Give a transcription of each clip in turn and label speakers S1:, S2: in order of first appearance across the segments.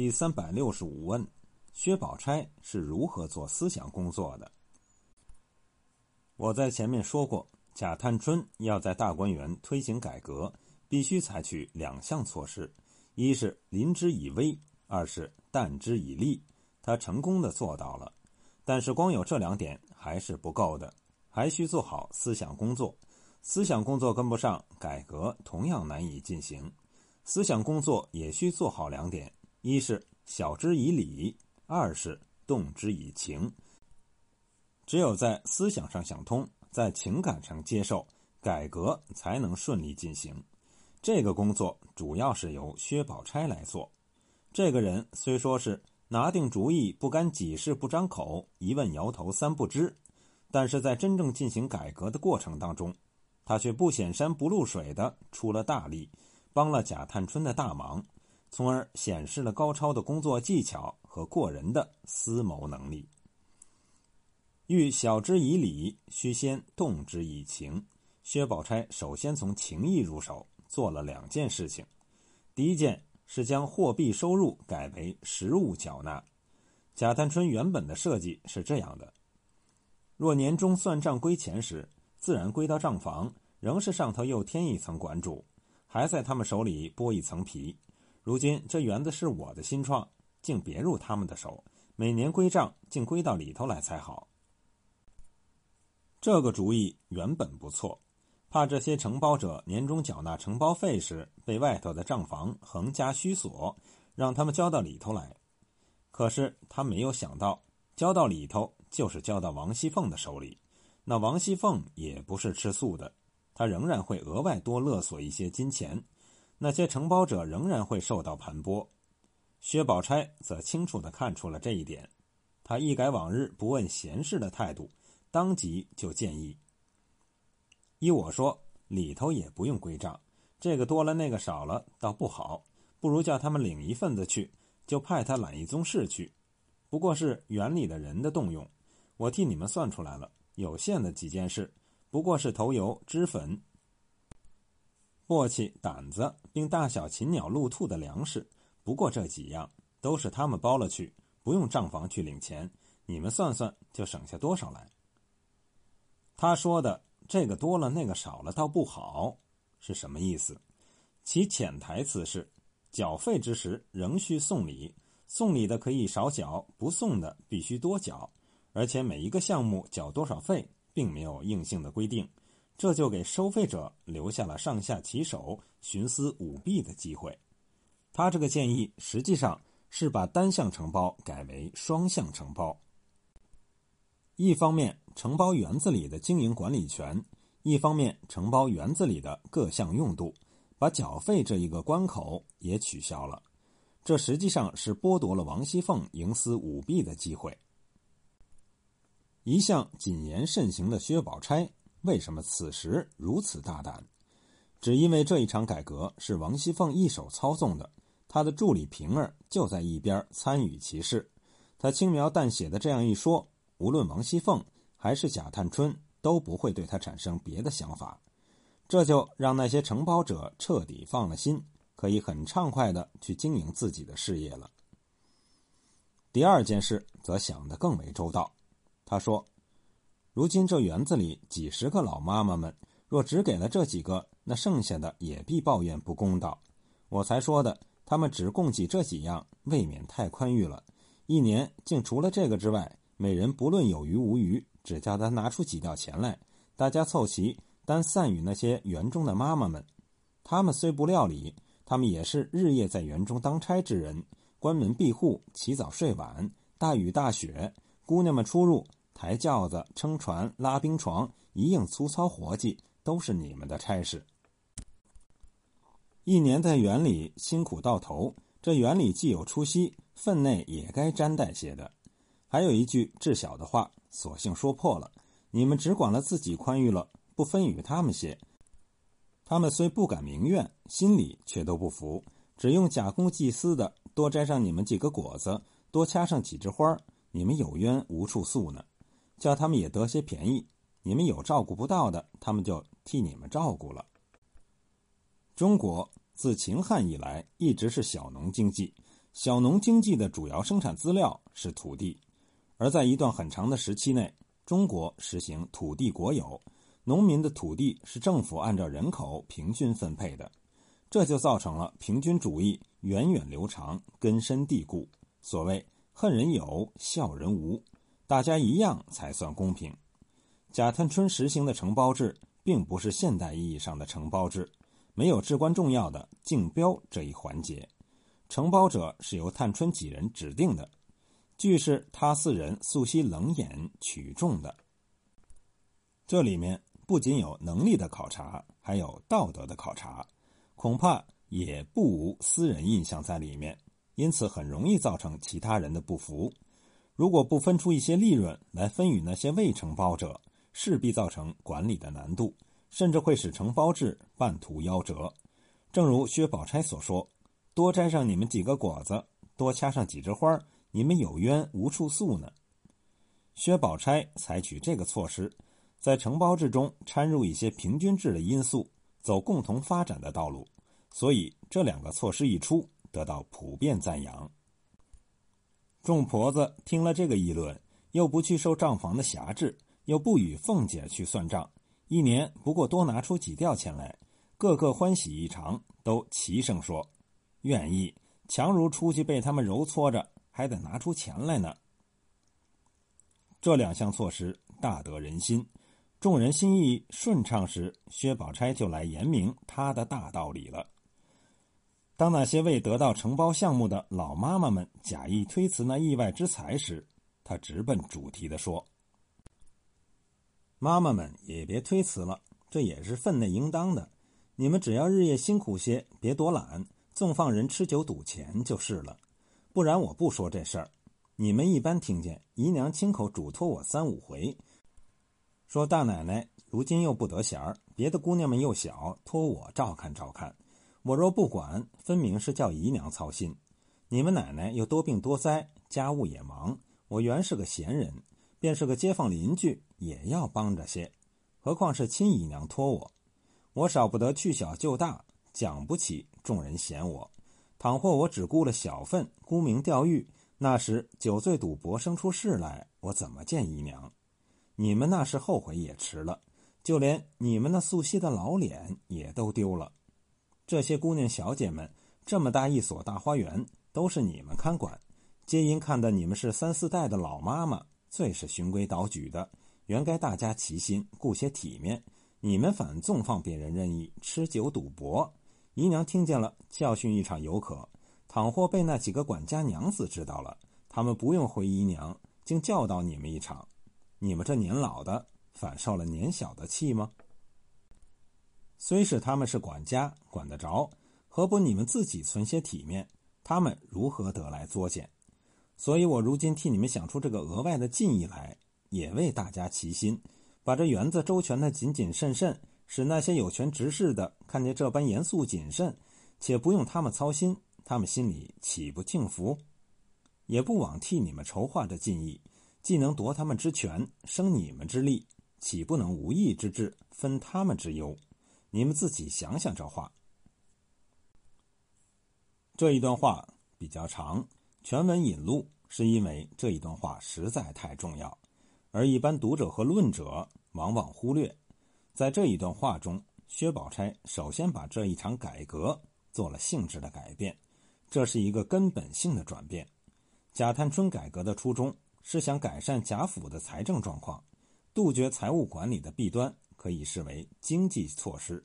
S1: 第三百六十五问：薛宝钗是如何做思想工作的？我在前面说过，贾探春要在大观园推行改革，必须采取两项措施：一是临之以威，二是淡之以利。他成功的做到了，但是光有这两点还是不够的，还需做好思想工作。思想工作跟不上，改革同样难以进行。思想工作也需做好两点：一是晓之以理，二是动之以情。只有在思想上想通，在情感上接受，改革才能顺利进行。这个工作主要是由薛宝钗来做。这个人虽说是拿定主意，不干几事不张口，一问摇头三不知，但是在真正进行改革的过程当中，他却不显山不露水的出了大力，帮了贾探春的大忙，从而显示了高超的工作技巧和过人的思谋能力。欲晓之以理，须先动之以情。薛宝钗首先从情义入手，做了两件事情。第一件是将货币收入改为实物缴纳。贾探春原本的设计是这样的：若年终算账归钱时，自然归到账房，仍是上头又添一层管主，还在他们手里剥一层皮。如今这园子是我的新创，竟别入他们的手，每年归账竟归到里头来才好。这个主意原本不错，怕这些承包者年终缴纳承包费时被外头的账房横加虚索，让他们交到里头来。可是他没有想到，交到里头就是交到王熙凤的手里。那王熙凤也不是吃素的，她仍然会额外多勒索一些金钱，那些承包者仍然会受到盘剥。薛宝钗则清楚地看出了这一点，她一改往日不问闲事的态度。当即就建议：依我说，里头也不用归账，这个多了那个少了，倒不好。不如叫他们领一份子去，就派他揽一宗事去。不过是园里的人的动用，我替你们算出来了，有限的几件事，不过是头油、脂粉、簸箕、胆子，并大小禽鸟、鹿兔的粮食，不过这几样，都是他们包了去，不用账房去领钱。你们算算，就省下多少来？他说的这个多了，那个少了，倒不好，是什么意思？其潜台词是：缴费之时仍需送礼，送礼的可以少缴，不送的必须多缴。而且每一个项目缴多少费，并没有硬性的规定，这就给收费者留下了上下其手、徇私舞弊的机会。他这个建议实际上是把单项承包改为双向承包。一方面承包园子里的经营管理权，一方面承包园子里的各项用度，把缴费这一个关口也取消了。这实际上是剥夺了王熙凤营私舞弊的机会。一向谨言慎行的薛宝钗，为什么此时如此大胆？只因为这一场改革是王熙凤一手操纵的，她的助理平儿就在一边参与其事。她轻描淡写的这样一说。无论王熙凤还是贾探春都不会对他产生别的想法，这就让那些承包者彻底放了心，可以很畅快的去经营自己的事业了。第二件事则想得更为周到，他说：“如今这园子里几十个老妈妈们，若只给了这几个，那剩下的也必抱怨不公道。我才说的，他们只供给这几样，未免太宽裕了。一年竟除了这个之外。”每人不论有余无余，只叫他拿出几吊钱来，大家凑齐，单散与那些园中的妈妈们。他们虽不料理，他们也是日夜在园中当差之人，关门闭户，起早睡晚，大雨大雪，姑娘们出入，抬轿子、撑船、拉冰床，一应粗糙活计，都是你们的差事。一年在园里辛苦到头，这园里既有出息，分内也该沾带些的。还有一句至小的话，索性说破了：你们只管了自己宽裕了，不分与他们些。他们虽不敢明怨，心里却都不服，只用假公济私的多摘上你们几个果子，多掐上几枝花你们有冤无处诉呢，叫他们也得些便宜。你们有照顾不到的，他们就替你们照顾了。中国自秦汉以来，一直是小农经济，小农经济的主要生产资料是土地，而在一段很长的时期内，中国实行土地国有，农民的土地是政府按照人口平均分配的，这就造成了平均主义源远流长、根深蒂固。所谓“恨人有，笑人无”，大家一样才算公平。贾探春实行的承包制，并不是现代意义上的承包制，没有至关重要的竞标这一环节。承包者是由探春几人指定的，据是他四人素悉冷眼取中的。这里面不仅有能力的考察，还有道德的考察，恐怕也不无私人印象在里面，因此很容易造成其他人的不服。如果不分出一些利润来分与那些未承包者，势必造成管理的难度，甚至会使承包制半途夭折。正如薛宝钗所说。多摘上你们几个果子，多掐上几枝花，你们有冤无处诉呢。薛宝钗采取这个措施，在承包制中掺入一些平均制的因素，走共同发展的道路。所以这两个措施一出，得到普遍赞扬。众婆子听了这个议论，又不去受账房的辖制，又不与凤姐去算账，一年不过多拿出几吊钱来，个个欢喜异常，都齐声说。愿意，强如出去被他们揉搓着，还得拿出钱来呢。这两项措施大得人心，众人心意顺畅时，薛宝钗就来言明他的大道理了。当那些未得到承包项目的老妈妈们假意推辞那意外之财时，他直奔主题的说：“妈妈们也别推辞了，这也是分内应当的。你们只要日夜辛苦些，别多懒。”纵放人吃酒赌钱就是了，不然我不说这事儿。你们一般听见姨娘亲口嘱托我三五回，说大奶奶如今又不得闲儿，别的姑娘们又小，托我照看照看。我若不管，分明是叫姨娘操心。你们奶奶又多病多灾，家务也忙。我原是个闲人，便是个街坊邻居，也要帮着些。何况是亲姨娘托我，我少不得去小就大。讲不起，众人嫌我。倘或我只顾了小份，沽名钓誉，那时酒醉赌博生出事来，我怎么见姨娘？你们那时后悔也迟了，就连你们那素悉的老脸也都丢了。这些姑娘小姐们，这么大一所大花园，都是你们看管，皆因看的你们是三四代的老妈妈，最是循规蹈矩的，原该大家齐心，顾些体面。你们反纵放别人任意吃酒赌博。姨娘听见了，教训一场犹可；倘或被那几个管家娘子知道了，他们不用回姨娘，竟教导你们一场。你们这年老的，反受了年小的气吗？虽是他们是管家，管得着，何不你们自己存些体面？他们如何得来作践？所以我如今替你们想出这个额外的进意来，也为大家齐心，把这园子周全的谨谨慎慎。使那些有权执事的看见这般严肃谨慎，且不用他们操心，他们心里岂不敬服？也不枉替你们筹划着进意，既能夺他们之权，生你们之利，岂不能无义之志，分他们之忧？你们自己想想这话。这一段话比较长，全文引录是因为这一段话实在太重要，而一般读者和论者往往忽略。在这一段话中，薛宝钗首先把这一场改革做了性质的改变，这是一个根本性的转变。贾探春改革的初衷是想改善贾府的财政状况，杜绝财务管理的弊端，可以视为经济措施。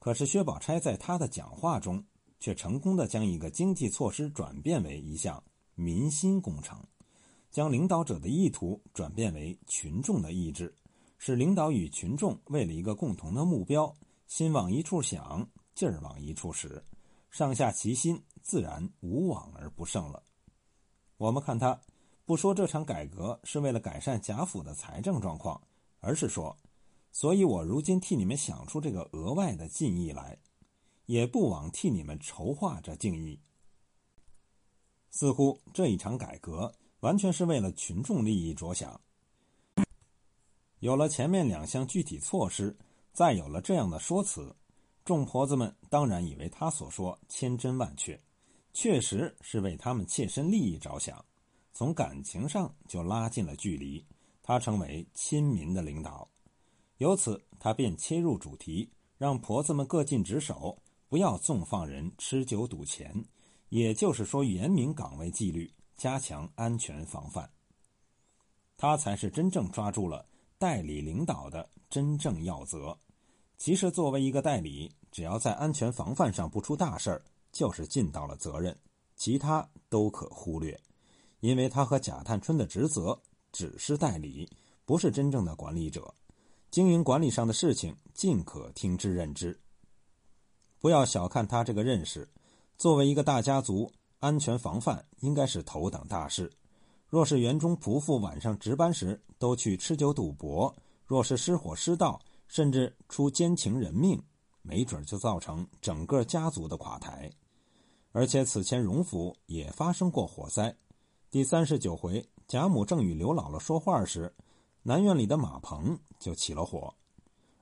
S1: 可是薛宝钗在她的讲话中，却成功的将一个经济措施转变为一项民心工程，将领导者的意图转变为群众的意志。使领导与群众为了一个共同的目标，心往一处想，劲儿往一处使，上下齐心，自然无往而不胜了。我们看他，不说这场改革是为了改善贾府的财政状况，而是说，所以我如今替你们想出这个额外的进意来，也不枉替你们筹划这敬意。似乎这一场改革完全是为了群众利益着想。有了前面两项具体措施，再有了这样的说辞，众婆子们当然以为他所说千真万确，确实是为他们切身利益着想，从感情上就拉近了距离。他成为亲民的领导，由此他便切入主题，让婆子们各尽职守，不要纵放人吃酒赌钱，也就是说严明岗位纪律，加强安全防范。他才是真正抓住了代理领导的真正要责。其实作为一个代理，只要在安全防范上不出大事儿，就是尽到了责任，其他都可忽略，因为他和贾探春的职责。只是代理，不是真正的管理者。经营管理上的事情，尽可听之任之。不要小看他这个认识。作为一个大家族，安全防范应该是头等大事。若是园中仆妇晚上值班时都去吃酒赌博，若是失火失盗，甚至出奸情人命，没准就造成整个家族的垮台。而且此前荣府也发生过火灾。第三十九回。贾母正与刘姥姥说话时，南院里的马棚就起了火，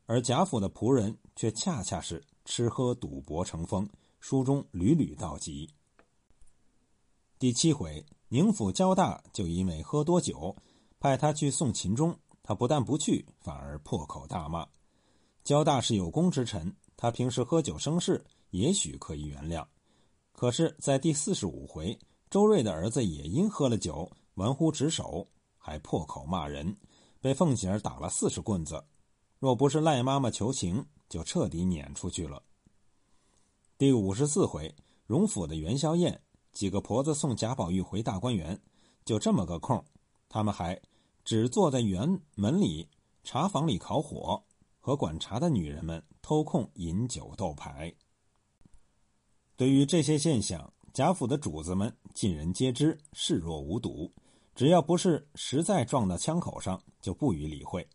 S1: 而贾府的仆人却恰恰是吃喝赌博成风，书中屡屡道及。第七回，宁府焦大就因为喝多酒，派他去送秦钟，他不但不去，反而破口大骂。焦大是有功之臣，他平时喝酒生事，也许可以原谅，可是，在第四十五回，周瑞的儿子也因喝了酒。玩忽职守，还破口骂人，被凤姐儿打了四十棍子。若不是赖妈妈求情，就彻底撵出去了。第五十四回，荣府的元宵宴，几个婆子送贾宝玉回大观园，就这么个空，他们还只坐在园门里茶房里烤火，和管茶的女人们偷空饮酒斗牌。对于这些现象，贾府的主子们尽人皆知，视若无睹。只要不是实在撞到枪口上，就不予理会。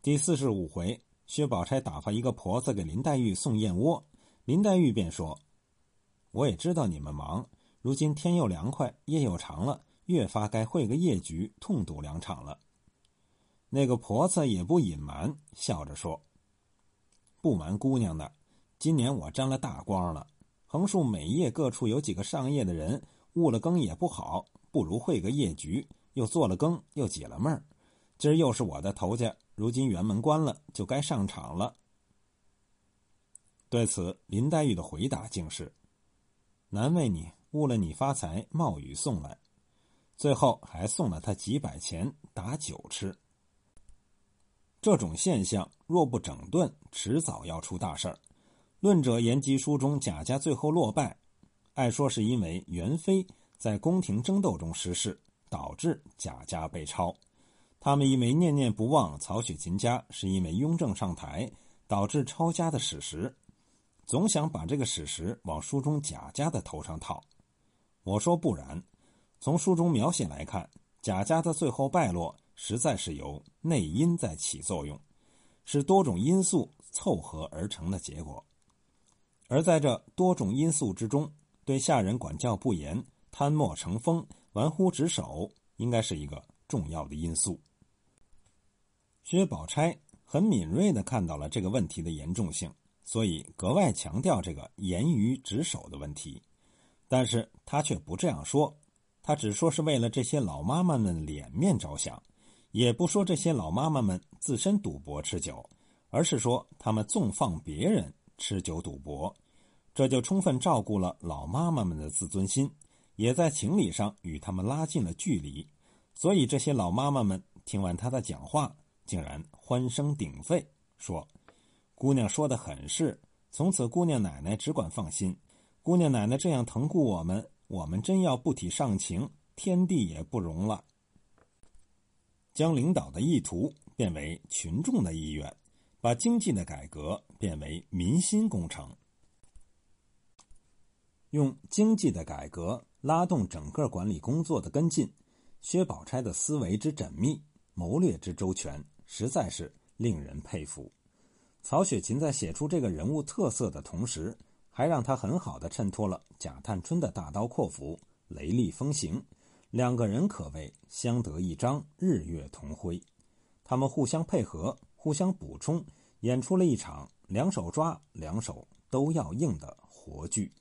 S1: 第四十五回，薛宝钗打发一个婆子给林黛玉送燕窝，林黛玉便说：“我也知道你们忙，如今天又凉快，夜又长了，越发该会个夜局，痛赌两场了。”那个婆子也不隐瞒，笑着说：“不瞒姑娘的，今年我沾了大光了。横竖每夜各处有几个上夜的人，误了更也不好。”不如会个夜局，又做了羹，又解了闷儿。今儿又是我的头家，如今辕门关了，就该上场了。对此，林黛玉的回答竟是：“难为你误了你发财，冒雨送来，最后还送了他几百钱打酒吃。这种现象若不整顿，迟早要出大事儿。论者言及书中贾家最后落败，爱说是因为元妃。”在宫廷争斗中失势，导致贾家被抄。他们因为念念不忘曹雪芹家是因为雍正上台导致抄家的史实，总想把这个史实往书中贾家的头上套。我说不然，从书中描写来看，贾家的最后败落实在是由内因在起作用，是多种因素凑合而成的结果。而在这多种因素之中，对下人管教不严。贪墨成风、玩忽职守，应该是一个重要的因素。薛宝钗很敏锐的看到了这个问题的严重性，所以格外强调这个严于职守的问题。但是她却不这样说，她只说是为了这些老妈妈们脸面着想，也不说这些老妈妈们自身赌博吃酒，而是说他们纵放别人吃酒赌博，这就充分照顾了老妈妈们的自尊心。也在情理上与他们拉近了距离，所以这些老妈妈们听完他的讲话，竟然欢声鼎沸，说：“姑娘说的很是，从此姑娘奶奶只管放心。姑娘奶奶这样疼顾我们，我们真要不体上情，天地也不容了。”将领导的意图变为群众的意愿，把经济的改革变为民心工程，用经济的改革。拉动整个管理工作的跟进，薛宝钗的思维之缜密，谋略之周全，实在是令人佩服。曹雪芹在写出这个人物特色的同时，还让他很好的衬托了贾探春的大刀阔斧、雷厉风行，两个人可谓相得益彰，日月同辉。他们互相配合，互相补充，演出了一场两手抓、两手都要硬的活剧。